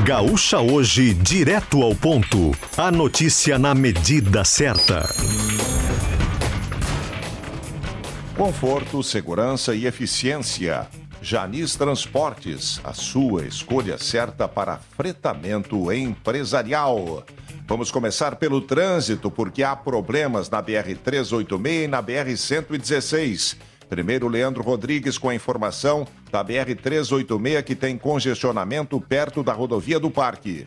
Gaúcha Hoje, direto ao ponto. A notícia na medida certa. Conforto, segurança e eficiência. Janis Transportes, a sua escolha certa para fretamento empresarial. Vamos começar pelo trânsito, porque há problemas na BR-386 e na BR-116. Primeiro, Leandro Rodrigues com a informação da BR-386 que tem congestionamento perto da rodovia do Parque.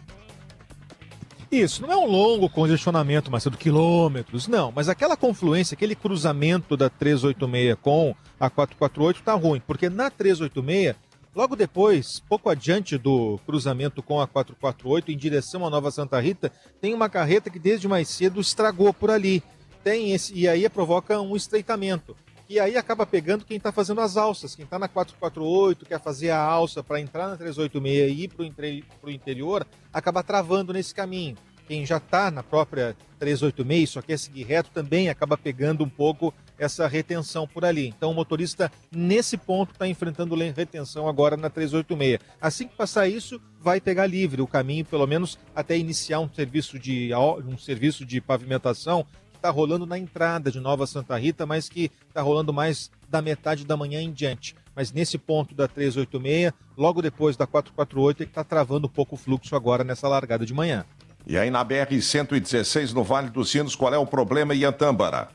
Isso, não é um longo congestionamento, Marcelo, quilômetros, não, mas aquela confluência, aquele cruzamento da 386 com a 448 está ruim, porque na 386, logo depois, pouco adiante do cruzamento com a 448, em direção à Nova Santa Rita, tem uma carreta que desde mais cedo estragou por ali. Tem esse, e aí provoca um estreitamento. E aí acaba pegando quem está fazendo as alças. Quem está na 448, quer fazer a alça para entrar na 386 e ir para o interior, acaba travando nesse caminho. Quem já está na própria 386, só quer seguir reto, também acaba pegando um pouco essa retenção por ali. Então o motorista, nesse ponto, está enfrentando retenção agora na 386. Assim que passar isso, vai pegar livre o caminho, pelo menos até iniciar um serviço de, um serviço de pavimentação está rolando na entrada de Nova Santa Rita, mas que está rolando mais da metade da manhã em diante. Mas nesse ponto da 386, logo depois da 448, ele está travando um pouco o fluxo agora nessa largada de manhã. E aí na BR-116, no Vale dos Sinos, qual é o problema em Antâmbara?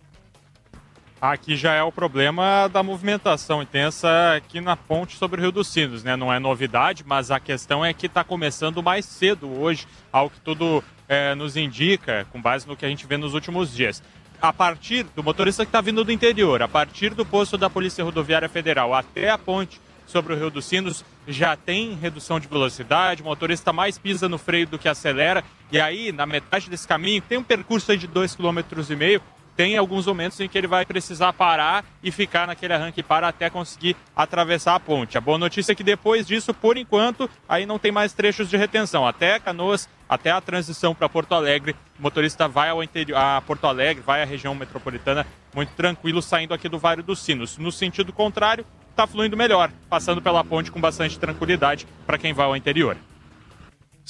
Aqui já é o problema da movimentação intensa aqui na ponte sobre o Rio dos Sinos, né? Não é novidade, mas a questão é que está começando mais cedo hoje, ao que tudo é, nos indica, com base no que a gente vê nos últimos dias. A partir do motorista que está vindo do interior, a partir do posto da Polícia Rodoviária Federal até a ponte sobre o Rio dos Sinos, já tem redução de velocidade, o motorista mais pisa no freio do que acelera, e aí, na metade desse caminho, tem um percurso de 2,5 km, tem alguns momentos em que ele vai precisar parar e ficar naquele arranque para até conseguir atravessar a ponte. A boa notícia é que depois disso, por enquanto, aí não tem mais trechos de retenção. Até Canoas, até a transição para Porto Alegre, o motorista vai ao interior, a Porto Alegre, vai à região metropolitana muito tranquilo, saindo aqui do Vale dos Sinos. No sentido contrário, está fluindo melhor, passando pela ponte com bastante tranquilidade para quem vai ao interior.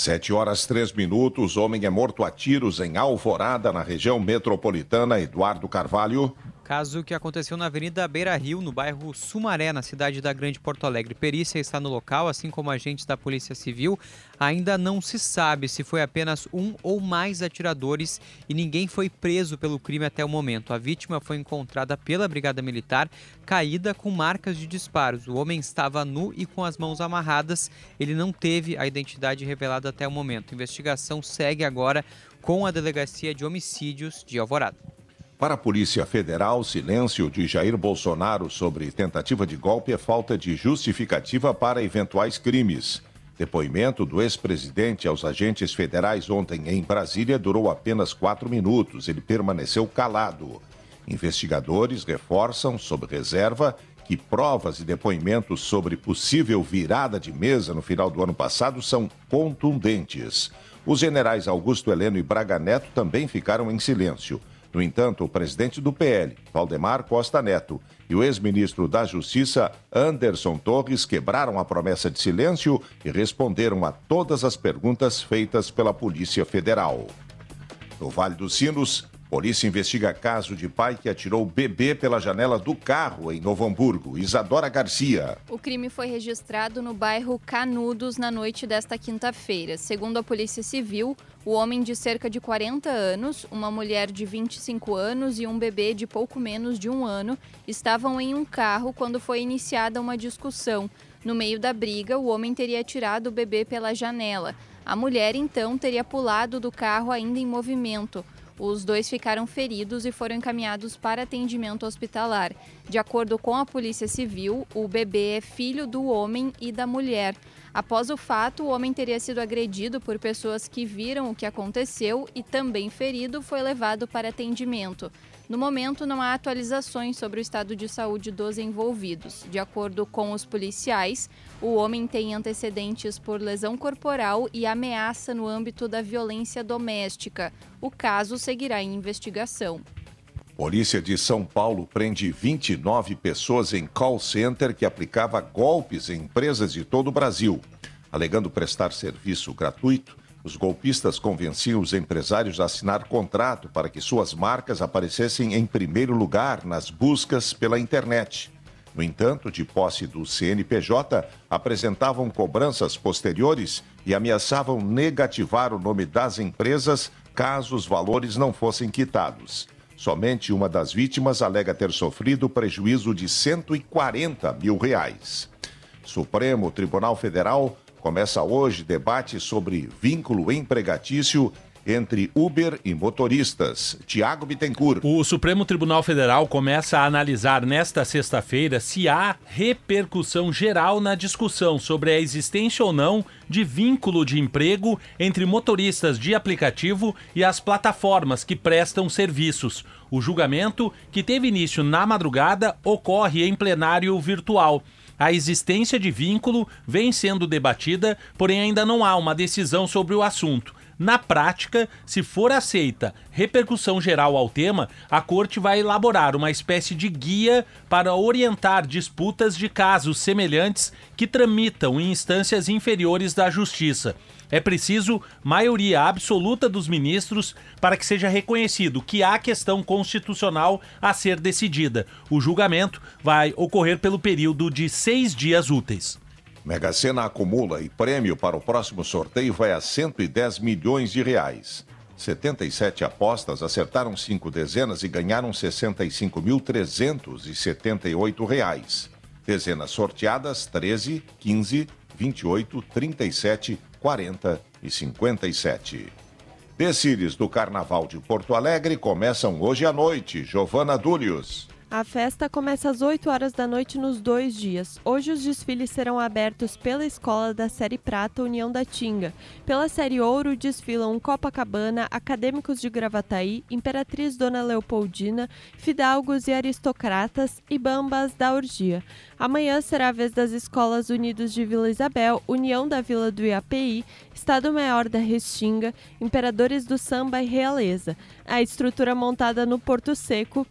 Sete horas três minutos, homem é morto a tiros em Alvorada, na região metropolitana. Eduardo Carvalho. Caso que aconteceu na Avenida Beira Rio, no bairro Sumaré, na cidade da Grande Porto Alegre. Perícia está no local, assim como agentes da Polícia Civil. Ainda não se sabe se foi apenas um ou mais atiradores e ninguém foi preso pelo crime até o momento. A vítima foi encontrada pela Brigada Militar, caída com marcas de disparos. O homem estava nu e com as mãos amarradas. Ele não teve a identidade revelada até o momento. A investigação segue agora com a Delegacia de Homicídios de Alvorada. Para a Polícia Federal, silêncio de Jair Bolsonaro sobre tentativa de golpe é falta de justificativa para eventuais crimes. Depoimento do ex-presidente aos agentes federais ontem em Brasília durou apenas quatro minutos. Ele permaneceu calado. Investigadores reforçam, sob reserva, que provas e depoimentos sobre possível virada de mesa no final do ano passado são contundentes. Os generais Augusto Heleno e Braga Neto também ficaram em silêncio. No entanto, o presidente do PL, Valdemar Costa Neto, e o ex-ministro da Justiça, Anderson Torres, quebraram a promessa de silêncio e responderam a todas as perguntas feitas pela Polícia Federal. No Vale dos Sinos, Polícia investiga caso de pai que atirou bebê pela janela do carro em Novo Hamburgo. Isadora Garcia. O crime foi registrado no bairro Canudos na noite desta quinta-feira. Segundo a Polícia Civil, o homem de cerca de 40 anos, uma mulher de 25 anos e um bebê de pouco menos de um ano estavam em um carro quando foi iniciada uma discussão. No meio da briga, o homem teria atirado o bebê pela janela. A mulher, então, teria pulado do carro ainda em movimento. Os dois ficaram feridos e foram encaminhados para atendimento hospitalar. De acordo com a Polícia Civil, o bebê é filho do homem e da mulher. Após o fato, o homem teria sido agredido por pessoas que viram o que aconteceu e também ferido foi levado para atendimento. No momento, não há atualizações sobre o estado de saúde dos envolvidos. De acordo com os policiais, o homem tem antecedentes por lesão corporal e ameaça no âmbito da violência doméstica. O caso seguirá em investigação. Polícia de São Paulo prende 29 pessoas em call center que aplicava golpes em empresas de todo o Brasil. Alegando prestar serviço gratuito, os golpistas convenciam os empresários a assinar contrato para que suas marcas aparecessem em primeiro lugar nas buscas pela internet. No entanto, de posse do CNPJ, apresentavam cobranças posteriores e ameaçavam negativar o nome das empresas caso os valores não fossem quitados. Somente uma das vítimas alega ter sofrido prejuízo de 140 mil reais. Supremo Tribunal Federal começa hoje debate sobre vínculo empregatício entre Uber e motoristas. Tiago Bittencourt. O Supremo Tribunal Federal começa a analisar nesta sexta-feira se há repercussão geral na discussão sobre a existência ou não de vínculo de emprego entre motoristas de aplicativo e as plataformas que prestam serviços. O julgamento, que teve início na madrugada, ocorre em plenário virtual. A existência de vínculo vem sendo debatida, porém ainda não há uma decisão sobre o assunto. Na prática, se for aceita repercussão geral ao tema, a Corte vai elaborar uma espécie de guia para orientar disputas de casos semelhantes que tramitam em instâncias inferiores da Justiça. É preciso maioria absoluta dos ministros para que seja reconhecido que há questão constitucional a ser decidida. O julgamento vai ocorrer pelo período de seis dias úteis. Mega Sena acumula e prêmio para o próximo sorteio vai a 110 milhões de reais. 77 apostas acertaram cinco dezenas e ganharam 65.378 reais. Dezenas sorteadas 13, 15, 28, 37, 40 e 57. Desfiles do Carnaval de Porto Alegre começam hoje à noite. Giovana Dúlios. A festa começa às 8 horas da noite nos dois dias. Hoje os desfiles serão abertos pela escola da Série Prata União da Tinga. Pela Série Ouro desfilam Copacabana, Acadêmicos de Gravataí, Imperatriz Dona Leopoldina, Fidalgos e Aristocratas e Bambas da Urgia. Amanhã será a vez das escolas Unidos de Vila Isabel, União da Vila do Iapi, Estado Maior da Restinga, Imperadores do Samba e Realeza. A estrutura montada no Porto Seco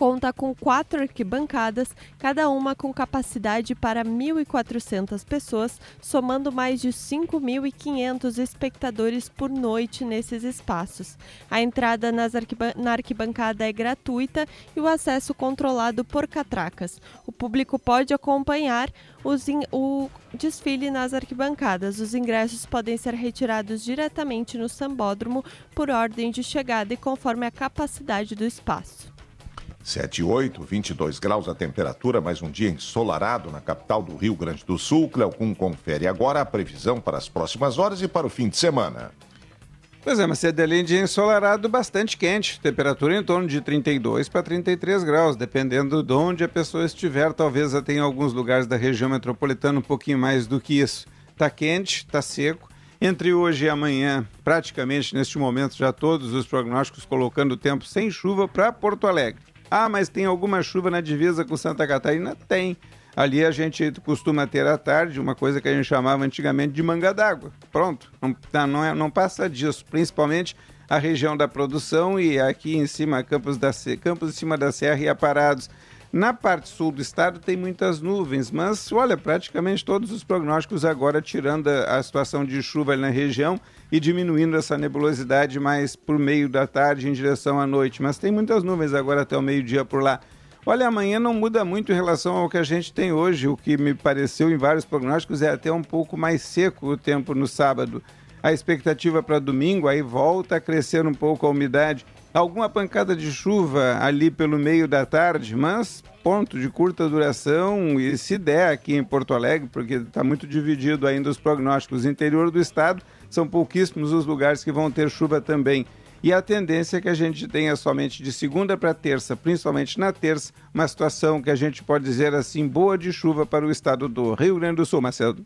conta com quatro arquibancadas, cada uma com capacidade para 1.400 pessoas, somando mais de 5.500 espectadores por noite nesses espaços. A entrada arquiban na arquibancada é gratuita e o acesso controlado por catracas. O público pode acompanhar o desfile nas arquibancadas. Os ingressos podem ser retirados diretamente no sambódromo por ordem de chegada e conforme a capacidade do espaço. 7 e 8, 22 graus a temperatura, mais um dia ensolarado na capital do Rio Grande do Sul. Cleocum confere agora a previsão para as próximas horas e para o fim de semana. Pois é, mas além de ensolarado, bastante quente. Temperatura em torno de 32 para 33 graus, dependendo de onde a pessoa estiver. Talvez até em alguns lugares da região metropolitana um pouquinho mais do que isso. Tá quente, tá seco. Entre hoje e amanhã, praticamente neste momento, já todos os prognósticos colocando o tempo sem chuva para Porto Alegre. Ah, mas tem alguma chuva na divisa com Santa Catarina? Tem. Ali a gente costuma ter à tarde uma coisa que a gente chamava antigamente de manga d'água. Pronto, não, tá, não, é, não passa disso, principalmente a região da produção e aqui em cima, Campos, da, Campos em cima da Serra e Aparados. Na parte sul do estado tem muitas nuvens, mas olha, praticamente todos os prognósticos agora tirando a, situação de chuva na região e diminuindo essa nebulosidade mais por meio da tarde em direção à noite. Mas tem muitas nuvens agora até o meio-dia por lá. Olha, amanhã não muda muito em relação ao que a gente tem hoje. O que me pareceu em vários prognósticos é até um pouco mais seco o tempo no sábado. A expectativa para domingo aí volta a crescer um pouco a umidade alguma pancada de chuva ali pelo meio da tarde, mas ponto de curta duração e se der aqui em Porto Alegre, porque está muito dividido ainda os prognósticos. Interior do estado são pouquíssimos os lugares que vão ter chuva também. E a tendência é que a gente tenha somente de segunda para terça, principalmente na terça, uma situação que a gente pode dizer assim boa de chuva para o estado do Rio Grande do Sul, Marcelo.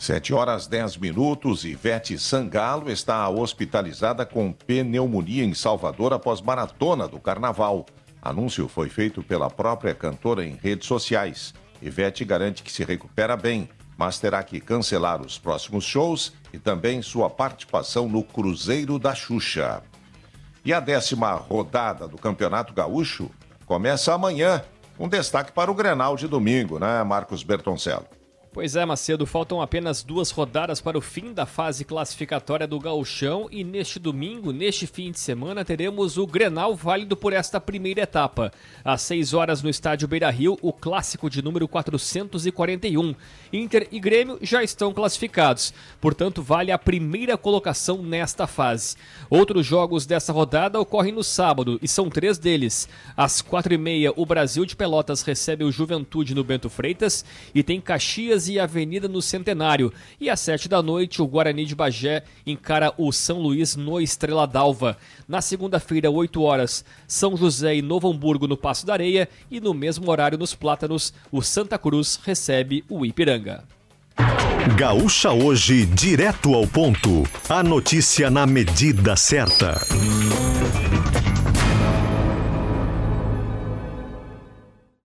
7 horas 10 minutos. Ivete Sangalo está hospitalizada com pneumonia em Salvador após maratona do carnaval. Anúncio foi feito pela própria cantora em redes sociais. Ivete garante que se recupera bem, mas terá que cancelar os próximos shows e também sua participação no Cruzeiro da Xuxa. E a décima rodada do Campeonato Gaúcho começa amanhã, com destaque para o Grenal de domingo, né, Marcos Bertoncello? Pois é, Macedo, faltam apenas duas rodadas para o fim da fase classificatória do Gauchão e neste domingo, neste fim de semana, teremos o Grenal válido por esta primeira etapa. Às 6 horas no estádio Beira-Rio, o clássico de número 441. Inter e Grêmio já estão classificados, portanto vale a primeira colocação nesta fase. Outros jogos dessa rodada ocorrem no sábado e são três deles. Às quatro e meia, o Brasil de Pelotas recebe o Juventude no Bento Freitas e tem Caxias e Avenida no Centenário. E às sete da noite, o Guarani de Bagé encara o São Luís no Estrela d'Alva. Na segunda-feira, 8 horas, São José e Novo Hamburgo no Passo da Areia e no mesmo horário nos Plátanos, o Santa Cruz recebe o Ipiranga. Gaúcha hoje, direto ao ponto. A notícia na medida certa.